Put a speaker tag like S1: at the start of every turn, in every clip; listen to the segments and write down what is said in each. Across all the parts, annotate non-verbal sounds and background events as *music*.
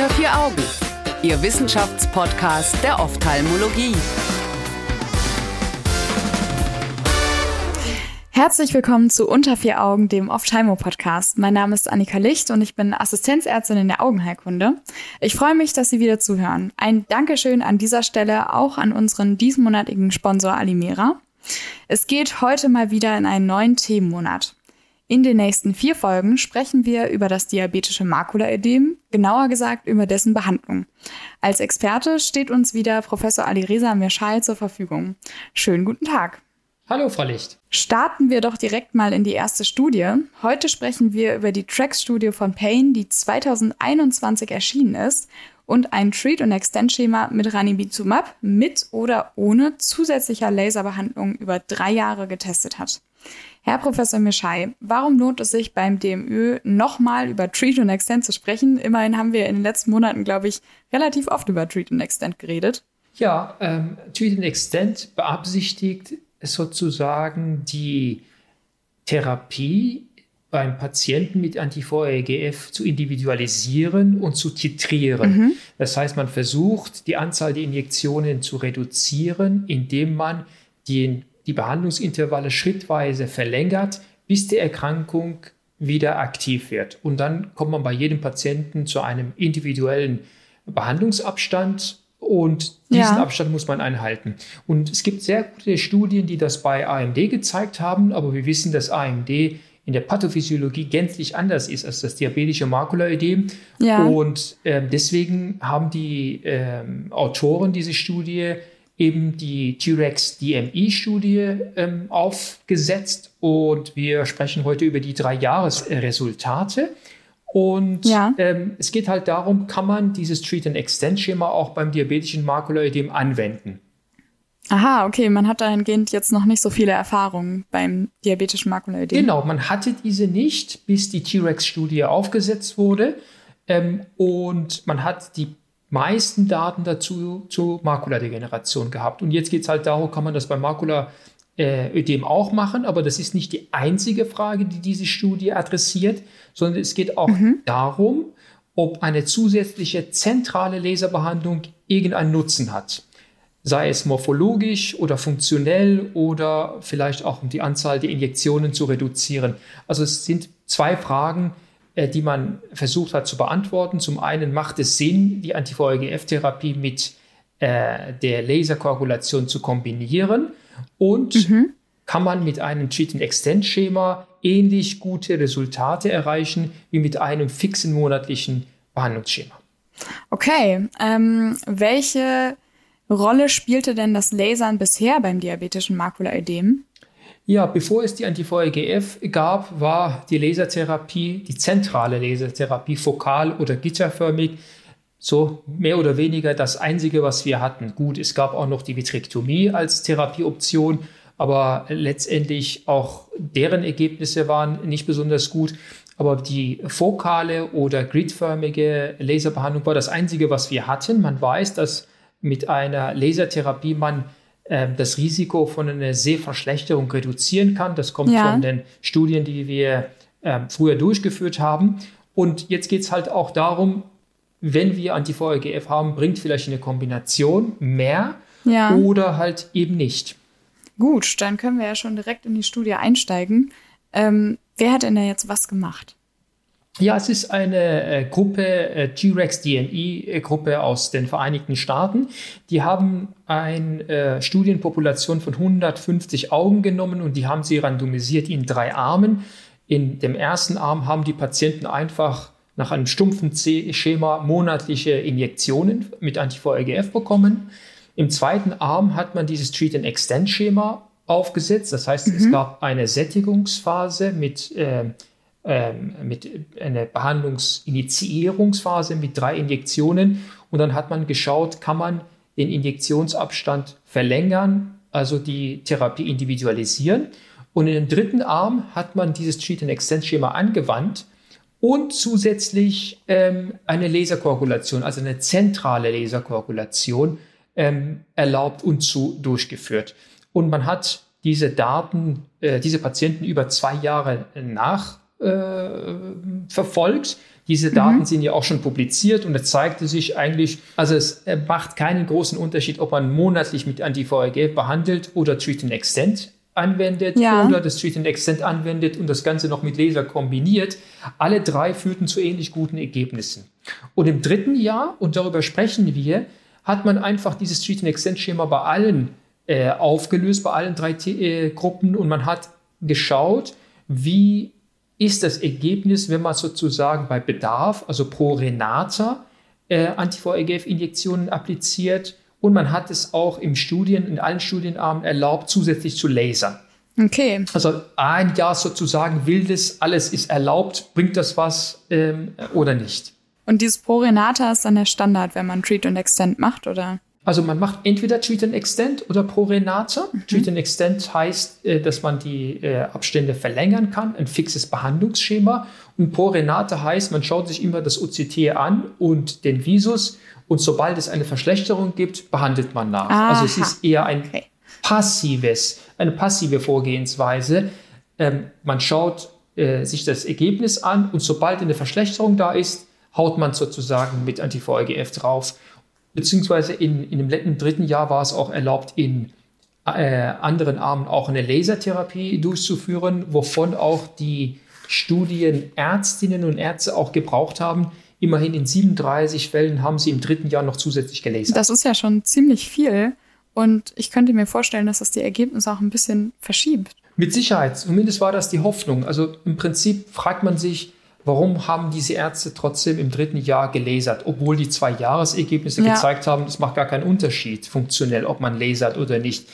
S1: Unter vier Augen, Ihr Wissenschaftspodcast der Ophthalmologie.
S2: Herzlich willkommen zu Unter vier Augen, dem Ophthalmo-Podcast. Mein Name ist Annika Licht und ich bin Assistenzärztin in der Augenheilkunde. Ich freue mich, dass Sie wieder zuhören. Ein Dankeschön an dieser Stelle auch an unseren diesmonatigen Sponsor Alimera. Es geht heute mal wieder in einen neuen Themenmonat. In den nächsten vier Folgen sprechen wir über das diabetische Makulaödem, genauer gesagt über dessen Behandlung. Als Experte steht uns wieder Professor Alireza Mirschal zur Verfügung. Schönen guten Tag.
S3: Hallo, Frau Licht.
S2: Starten wir doch direkt mal in die erste Studie. Heute sprechen wir über die Track-Studie von Payne, die 2021 erschienen ist und ein Treat- und Extend-Schema mit Ranibizumab mit oder ohne zusätzlicher Laserbehandlung über drei Jahre getestet hat. Herr Professor Mischai, warum lohnt es sich beim DMÖ nochmal über Treat und Extend zu sprechen? Immerhin haben wir in den letzten Monaten, glaube ich, relativ oft über Treat und Extend geredet.
S3: Ja, ähm, Treat and Extend beabsichtigt sozusagen die Therapie beim Patienten mit Anti-VEGF zu individualisieren und zu titrieren. Mhm. Das heißt, man versucht, die Anzahl der Injektionen zu reduzieren, indem man den die Behandlungsintervalle schrittweise verlängert, bis die Erkrankung wieder aktiv wird. Und dann kommt man bei jedem Patienten zu einem individuellen Behandlungsabstand und diesen ja. Abstand muss man einhalten. Und es gibt sehr gute Studien, die das bei AMD gezeigt haben, aber wir wissen, dass AMD in der Pathophysiologie gänzlich anders ist als das diabetische Makulaödem. Ja. Und äh, deswegen haben die äh, Autoren diese Studie eben die T-Rex DMI-Studie ähm, aufgesetzt und wir sprechen heute über die drei Jahresresultate. Und ja. ähm, es geht halt darum, kann man dieses Treat-and-Extend-Schema auch beim diabetischen Makulaödem anwenden?
S2: Aha, okay, man hat dahingehend jetzt noch nicht so viele Erfahrungen beim diabetischen Makulaödem.
S3: Genau, man hatte diese nicht, bis die T-Rex-Studie aufgesetzt wurde. Ähm, und man hat die meisten Daten dazu zur Makuladegeneration gehabt. Und jetzt geht es halt darum, kann man das bei Makulaödem auch machen, aber das ist nicht die einzige Frage, die diese Studie adressiert, sondern es geht auch mhm. darum, ob eine zusätzliche zentrale Laserbehandlung irgendeinen Nutzen hat. Sei es morphologisch oder funktionell oder vielleicht auch um die Anzahl der Injektionen zu reduzieren. Also es sind zwei Fragen, äh, die man versucht hat zu beantworten. Zum einen macht es Sinn, die Anti-VEGF-Therapie mit äh, der Laserkoagulation zu kombinieren und mhm. kann man mit einem Treat-and-Extend-Schema ähnlich gute Resultate erreichen wie mit einem fixen monatlichen Behandlungsschema.
S2: Okay, ähm, welche Rolle spielte denn das Lasern bisher beim diabetischen Makulaödem?
S3: Ja, bevor es die Anti-VEGF gab, war die Lasertherapie, die zentrale Lasertherapie, fokal oder gitterförmig, so mehr oder weniger das Einzige, was wir hatten. Gut, es gab auch noch die Vitrektomie als Therapieoption, aber letztendlich auch deren Ergebnisse waren nicht besonders gut. Aber die fokale oder gridförmige Laserbehandlung war das Einzige, was wir hatten. Man weiß, dass mit einer Lasertherapie man das Risiko von einer Sehverschlechterung reduzieren kann. Das kommt ja. von den Studien, die wir äh, früher durchgeführt haben. Und jetzt geht es halt auch darum, wenn wir Anti-VEGF haben, bringt vielleicht eine Kombination mehr ja. oder halt eben nicht.
S2: Gut, dann können wir ja schon direkt in die Studie einsteigen. Ähm, wer hat denn da jetzt was gemacht?
S3: Ja, es ist eine äh, Gruppe, äh, G-Rex DNI-Gruppe äh, aus den Vereinigten Staaten. Die haben eine Studienpopulation von 150 Augen genommen und die haben sie randomisiert in drei Armen. In dem ersten Arm haben die Patienten einfach nach einem stumpfen Schema monatliche Injektionen mit Anti-VEGF bekommen. Im zweiten Arm hat man dieses Treat-and-Extend-Schema aufgesetzt. Das heißt, mhm. es gab eine Sättigungsphase mit äh, ähm, mit einer Behandlungsinitiierungsphase mit drei Injektionen und dann hat man geschaut, kann man den Injektionsabstand verlängern, also die Therapie individualisieren. Und in dem dritten Arm hat man dieses Treat-and-Extend-Schema angewandt und zusätzlich ähm, eine Laserkoagulation, also eine zentrale Laserkoagulation ähm, erlaubt und zu durchgeführt. Und man hat diese Daten, äh, diese Patienten über zwei Jahre nach verfolgt. Diese Daten mhm. sind ja auch schon publiziert und es zeigte sich eigentlich, also es macht keinen großen Unterschied, ob man monatlich mit Anti-VEGF behandelt oder Treat and Extend anwendet ja. oder das Treat and Extend anwendet und das Ganze noch mit Laser kombiniert. Alle drei führten zu ähnlich guten Ergebnissen. Und im dritten Jahr, und darüber sprechen wir, hat man einfach dieses Treat and Extend Schema bei allen äh, aufgelöst, bei allen drei äh, Gruppen und man hat geschaut, wie ist das Ergebnis, wenn man sozusagen bei Bedarf, also pro Renata, äh, Anti-VEGF-Injektionen appliziert und man hat es auch im Studien, in allen Studienarmen erlaubt, zusätzlich zu lasern.
S2: Okay.
S3: Also ein Jahr sozusagen wildes, alles ist erlaubt, bringt das was ähm, oder nicht.
S2: Und dieses Pro Renata ist dann der Standard, wenn man Treat und Extend macht, oder?
S3: Also man macht entweder Treat and Extend oder Pro Renata. Mhm. Treat and Extend heißt, äh, dass man die äh, Abstände verlängern kann, ein fixes Behandlungsschema. Und Pro Renata heißt, man schaut sich immer das OCT an und den Visus und sobald es eine Verschlechterung gibt, behandelt man nach. Aha. Also es ist eher ein okay. passives, eine passive Vorgehensweise. Ähm, man schaut äh, sich das Ergebnis an und sobald eine Verschlechterung da ist, haut man sozusagen mit Anti-VEGF drauf beziehungsweise in, in dem dritten Jahr war es auch erlaubt, in äh, anderen Armen auch eine Lasertherapie durchzuführen, wovon auch die Studienärztinnen und Ärzte auch gebraucht haben. Immerhin in 37 Fällen haben sie im dritten Jahr noch zusätzlich gelasert.
S2: Das ist ja schon ziemlich viel. Und ich könnte mir vorstellen, dass das die Ergebnisse auch ein bisschen verschiebt.
S3: Mit Sicherheit. Zumindest war das die Hoffnung. Also im Prinzip fragt man sich, Warum haben diese Ärzte trotzdem im dritten Jahr gelasert, obwohl die zwei Jahresergebnisse ja. gezeigt haben, es macht gar keinen Unterschied funktionell, ob man lasert oder nicht.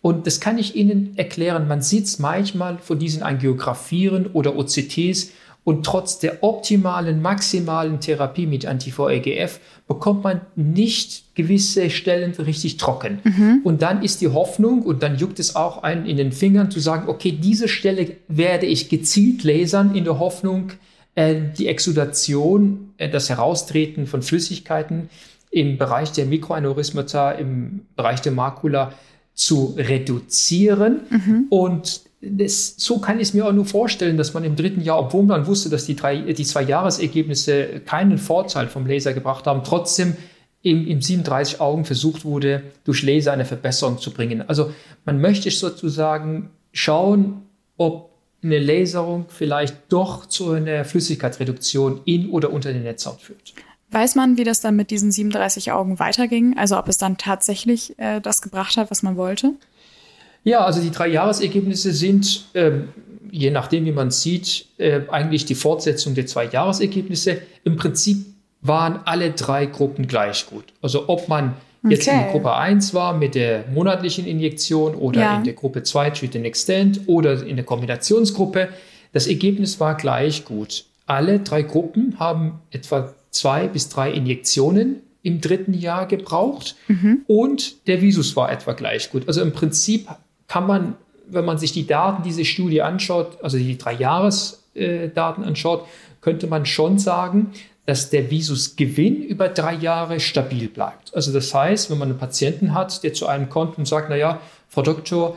S3: Und das kann ich Ihnen erklären. Man sieht manchmal von diesen Angiographien oder OCTs und trotz der optimalen, maximalen Therapie mit Anti-VEGF bekommt man nicht gewisse Stellen richtig trocken. Mhm. Und dann ist die Hoffnung und dann juckt es auch einen in den Fingern zu sagen, okay, diese Stelle werde ich gezielt lasern in der Hoffnung, die Exudation, äh, das Heraustreten von Flüssigkeiten im Bereich der Mikroaneurysmata, im Bereich der Makula zu reduzieren. Mhm. Und das, so kann ich es mir auch nur vorstellen, dass man im dritten Jahr, obwohl man wusste, dass die, drei, die zwei Jahresergebnisse keinen Vorteil vom Laser gebracht haben, trotzdem im, im 37 Augen versucht wurde, durch Laser eine Verbesserung zu bringen. Also man möchte sozusagen schauen, ob eine Laserung vielleicht doch zu einer Flüssigkeitsreduktion in oder unter der Netzhaut führt.
S2: Weiß man, wie das dann mit diesen 37 Augen weiterging? Also ob es dann tatsächlich äh, das gebracht hat, was man wollte?
S3: Ja, also die drei Jahresergebnisse sind, ähm, je nachdem, wie man sieht, äh, eigentlich die Fortsetzung der zwei Jahresergebnisse. Im Prinzip waren alle drei Gruppen gleich gut. Also ob man jetzt okay. in Gruppe 1 war mit der monatlichen Injektion oder ja. in der Gruppe 2 Treat and Extend oder in der Kombinationsgruppe. Das Ergebnis war gleich gut. Alle drei Gruppen haben etwa zwei bis drei Injektionen im dritten Jahr gebraucht mhm. und der Visus war etwa gleich gut. Also im Prinzip kann man, wenn man sich die Daten dieser Studie anschaut, also die drei Jahresdaten anschaut, könnte man schon sagen, dass der Visusgewinn über drei Jahre stabil bleibt. Also das heißt, wenn man einen Patienten hat, der zu einem kommt und sagt, naja, Frau Doktor,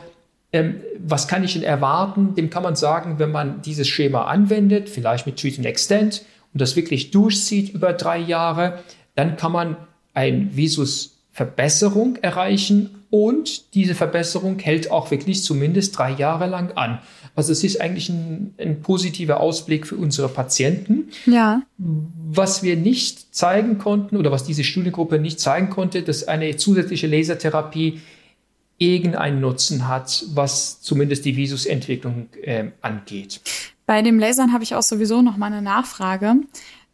S3: ähm, was kann ich denn erwarten? Dem kann man sagen, wenn man dieses Schema anwendet, vielleicht mit Treat and Extend und das wirklich durchzieht über drei Jahre, dann kann man ein Visusverbesserung erreichen und diese Verbesserung hält auch wirklich zumindest drei Jahre lang an. Also es ist eigentlich ein, ein positiver Ausblick für unsere Patienten.
S2: Ja.
S3: Was wir nicht zeigen konnten oder was diese Studiengruppe nicht zeigen konnte, dass eine zusätzliche Lasertherapie irgendeinen Nutzen hat, was zumindest die Visusentwicklung äh, angeht.
S2: Bei dem Lasern habe ich auch sowieso noch mal eine Nachfrage.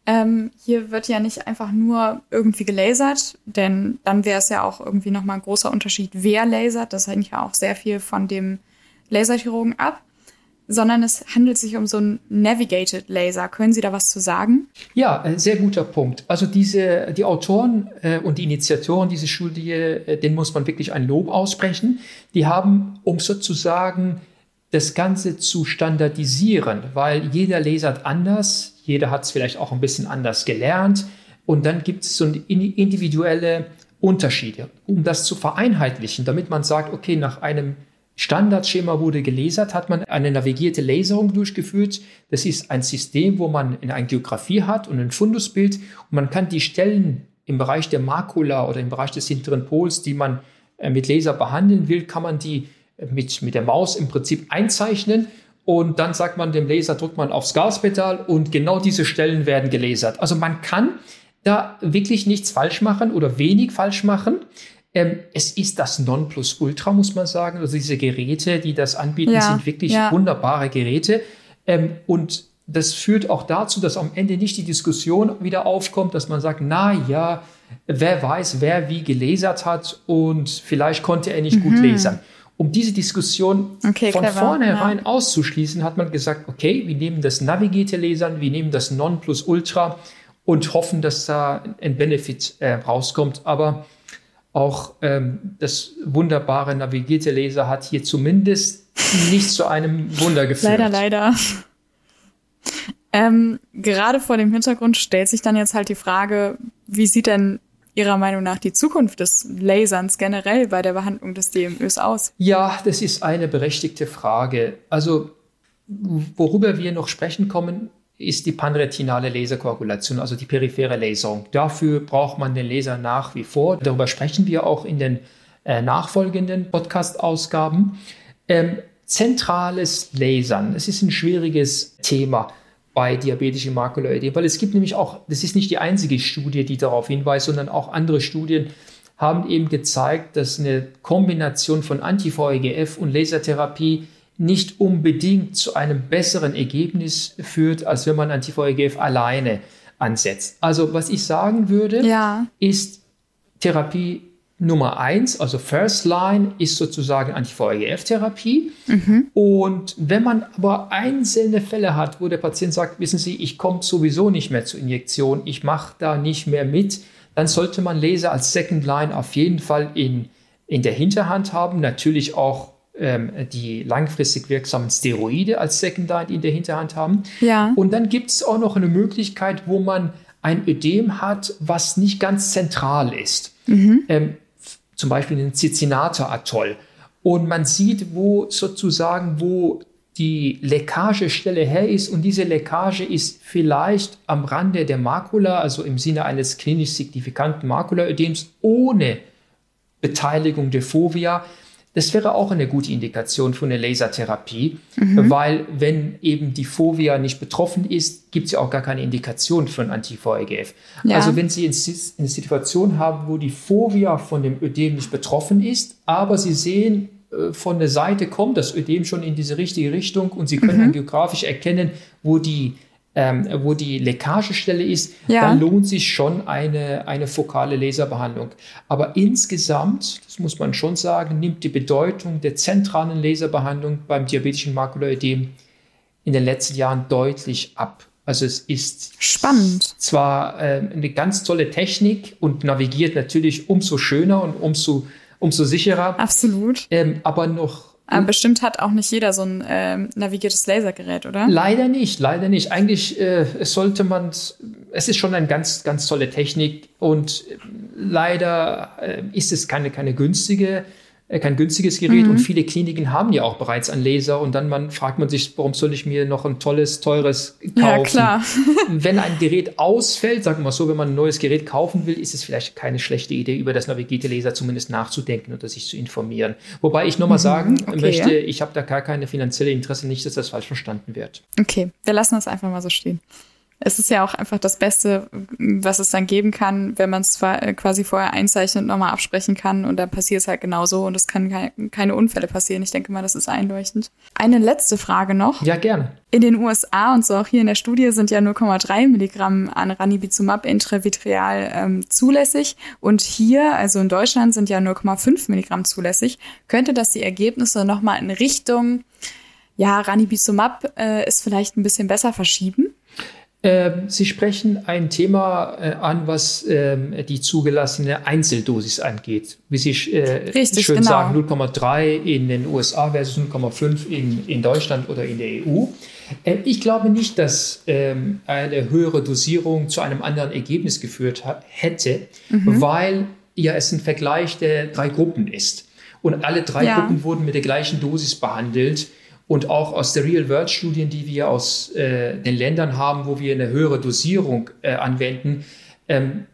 S2: Ähm, hier wird ja nicht einfach nur irgendwie gelasert, denn dann wäre es ja auch irgendwie nochmal ein großer Unterschied, wer lasert. Das hängt ja auch sehr viel von dem Laserchirurgen ab. Sondern es handelt sich um so einen Navigated Laser. Können Sie da was zu sagen?
S3: Ja, ein sehr guter Punkt. Also diese, die Autoren äh, und die Initiatoren dieser Studie, äh, denen muss man wirklich ein Lob aussprechen. Die haben, um sozusagen das Ganze zu standardisieren, weil jeder lasert anders, jeder hat es vielleicht auch ein bisschen anders gelernt. Und dann gibt es so individuelle Unterschiede, um das zu vereinheitlichen, damit man sagt, okay, nach einem Standardschema wurde gelasert, hat man eine navigierte Laserung durchgeführt. Das ist ein System, wo man eine Geografie hat und ein Fundusbild und man kann die Stellen im Bereich der Makula oder im Bereich des hinteren Pols, die man äh, mit Laser behandeln will, kann man die mit, mit der Maus im Prinzip einzeichnen und dann sagt man dem Laser, drückt man aufs Gaspedal und genau diese Stellen werden gelasert. Also man kann da wirklich nichts falsch machen oder wenig falsch machen. Ähm, es ist das Nonplusultra, muss man sagen. Also diese Geräte, die das anbieten, ja, sind wirklich ja. wunderbare Geräte. Ähm, und das führt auch dazu, dass am Ende nicht die Diskussion wieder aufkommt, dass man sagt, na ja, wer weiß, wer wie gelasert hat und vielleicht konnte er nicht mhm. gut lasern. Um diese Diskussion okay, von clever, vornherein ja. auszuschließen, hat man gesagt, okay, wir nehmen das navigierte Lasern, wir nehmen das Nonplusultra und hoffen, dass da ein Benefit äh, rauskommt. Aber auch ähm, das wunderbare navigierte Laser hat hier zumindest nicht zu einem Wunder geführt.
S2: Leider, leider. Ähm, gerade vor dem Hintergrund stellt sich dann jetzt halt die Frage, wie sieht denn Ihrer Meinung nach die Zukunft des Laserns generell bei der Behandlung des DMÖs aus?
S3: Ja, das ist eine berechtigte Frage. Also worüber wir noch sprechen kommen, ist die panretinale Laserkoagulation, also die periphere Laserung. Dafür braucht man den Laser nach wie vor. Darüber sprechen wir auch in den äh, nachfolgenden Podcast-Ausgaben. Ähm, zentrales Lasern, es ist ein schwieriges Thema bei diabetischen Makuloödem, weil es gibt nämlich auch, das ist nicht die einzige Studie, die darauf hinweist, sondern auch andere Studien haben eben gezeigt, dass eine Kombination von Anti-VEGF und Lasertherapie nicht unbedingt zu einem besseren Ergebnis führt, als wenn man Anti-VEGF alleine ansetzt. Also was ich sagen würde, ja. ist Therapie Nummer eins, also First Line, ist sozusagen Anti-VEGF-Therapie. Mhm. Und wenn man aber einzelne Fälle hat, wo der Patient sagt, wissen Sie, ich komme sowieso nicht mehr zur Injektion, ich mache da nicht mehr mit, dann sollte man Laser als Second Line auf jeden Fall in, in der Hinterhand haben. Natürlich auch ähm, die langfristig wirksamen Steroide als Second Line in der Hinterhand haben. Ja. Und dann gibt es auch noch eine Möglichkeit, wo man ein Ödem hat, was nicht ganz zentral ist. Mhm. Ähm, zum Beispiel den Cincinnati-Atoll. Und man sieht, wo sozusagen, wo die Leckagestelle her ist und diese Leckage ist vielleicht am Rande der Makula, also im Sinne eines klinisch signifikanten Makulaödems ohne Beteiligung der Fovea. Das wäre auch eine gute Indikation für eine Lasertherapie, mhm. weil wenn eben die Fovea nicht betroffen ist, gibt es ja auch gar keine Indikation für ein Anti-VEGF. Ja. Also wenn Sie eine Situation haben, wo die Fovea von dem Ödem nicht betroffen ist, aber Sie sehen, äh, von der Seite kommt das Ödem schon in diese richtige Richtung und Sie können mhm. dann geografisch erkennen, wo die ähm, wo die Leckagestelle ist, ja. dann lohnt sich schon eine, eine fokale Laserbehandlung. Aber insgesamt, das muss man schon sagen, nimmt die Bedeutung der zentralen Laserbehandlung beim diabetischen Makuloödem in den letzten Jahren deutlich ab. Also es ist
S2: spannend.
S3: Zwar äh, eine ganz tolle Technik und navigiert natürlich umso schöner und umso, umso sicherer.
S2: Absolut.
S3: Ähm, aber noch
S2: aber hm? bestimmt hat auch nicht jeder so ein ähm, navigiertes Lasergerät, oder?
S3: Leider nicht, leider nicht. Eigentlich äh, sollte man, es ist schon eine ganz, ganz tolle Technik und leider äh, ist es keine, keine günstige kein günstiges Gerät mhm. und viele Kliniken haben ja auch bereits einen Laser und dann man, fragt man sich, warum soll ich mir noch ein tolles, teures kaufen? Ja,
S2: klar. *laughs*
S3: wenn ein Gerät ausfällt, sagen wir mal so, wenn man ein neues Gerät kaufen will, ist es vielleicht keine schlechte Idee, über das navigierte Laser zumindest nachzudenken oder sich zu informieren. Wobei ich nochmal mhm. sagen okay, möchte, ja. ich habe da gar keine finanzielle Interesse, nicht, dass das falsch verstanden wird.
S2: Okay, wir lassen das einfach mal so stehen es ist ja auch einfach das Beste, was es dann geben kann, wenn man es äh, quasi vorher einzeichnet und nochmal absprechen kann und dann passiert es halt genauso und es kann keine Unfälle passieren. Ich denke mal, das ist einleuchtend. Eine letzte Frage noch.
S3: Ja, gerne.
S2: In den USA und so auch hier in der Studie sind ja 0,3 Milligramm an Ranibizumab intravitreal ähm, zulässig und hier, also in Deutschland, sind ja 0,5 Milligramm zulässig. Könnte das die Ergebnisse nochmal in Richtung, ja, Ranibizumab äh, ist vielleicht ein bisschen besser verschieben?
S3: Ähm, Sie sprechen ein Thema äh, an, was ähm, die zugelassene Einzeldosis angeht. Wie Sie äh, Richtig, schön genau. sagen, 0,3 in den USA versus 0,5 in, in Deutschland oder in der EU. Äh, ich glaube nicht, dass ähm, eine höhere Dosierung zu einem anderen Ergebnis geführt hätte, mhm. weil ja es ein Vergleich der drei Gruppen ist. Und alle drei ja. Gruppen wurden mit der gleichen Dosis behandelt. Und auch aus der Real-World-Studien, die wir aus äh, den Ländern haben, wo wir eine höhere Dosierung äh, anwenden, ähm,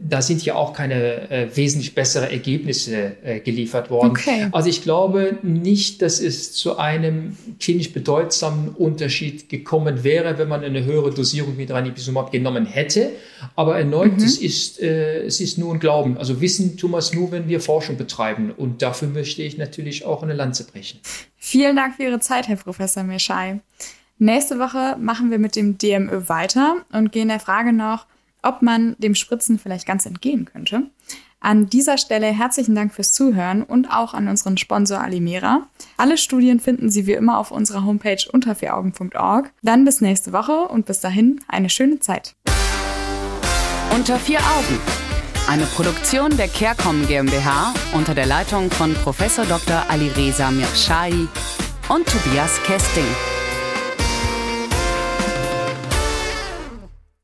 S3: da sind ja auch keine äh, wesentlich bessere Ergebnisse äh, geliefert worden. Okay. Also ich glaube nicht, dass es zu einem klinisch bedeutsamen Unterschied gekommen wäre, wenn man eine höhere Dosierung mit Ranibizumab genommen hätte. Aber erneut, mhm. es, ist, äh, es ist nur ein Glauben. Also Wissen tun wir es nur, wenn wir Forschung betreiben. Und dafür möchte ich natürlich auch eine Lanze brechen.
S2: Vielen Dank für Ihre Zeit, Herr Professor Meschai. Nächste Woche machen wir mit dem DMÖ weiter und gehen der Frage noch, ob man dem Spritzen vielleicht ganz entgehen könnte. An dieser Stelle herzlichen Dank fürs Zuhören und auch an unseren Sponsor Alimera. Alle Studien finden Sie wie immer auf unserer Homepage unter vieraugen.org. Dann bis nächste Woche und bis dahin eine schöne Zeit.
S1: Unter vier Augen. Eine Produktion der CareCom GmbH unter der Leitung von Prof. Dr. Alireza Mirshahi und Tobias Kesting.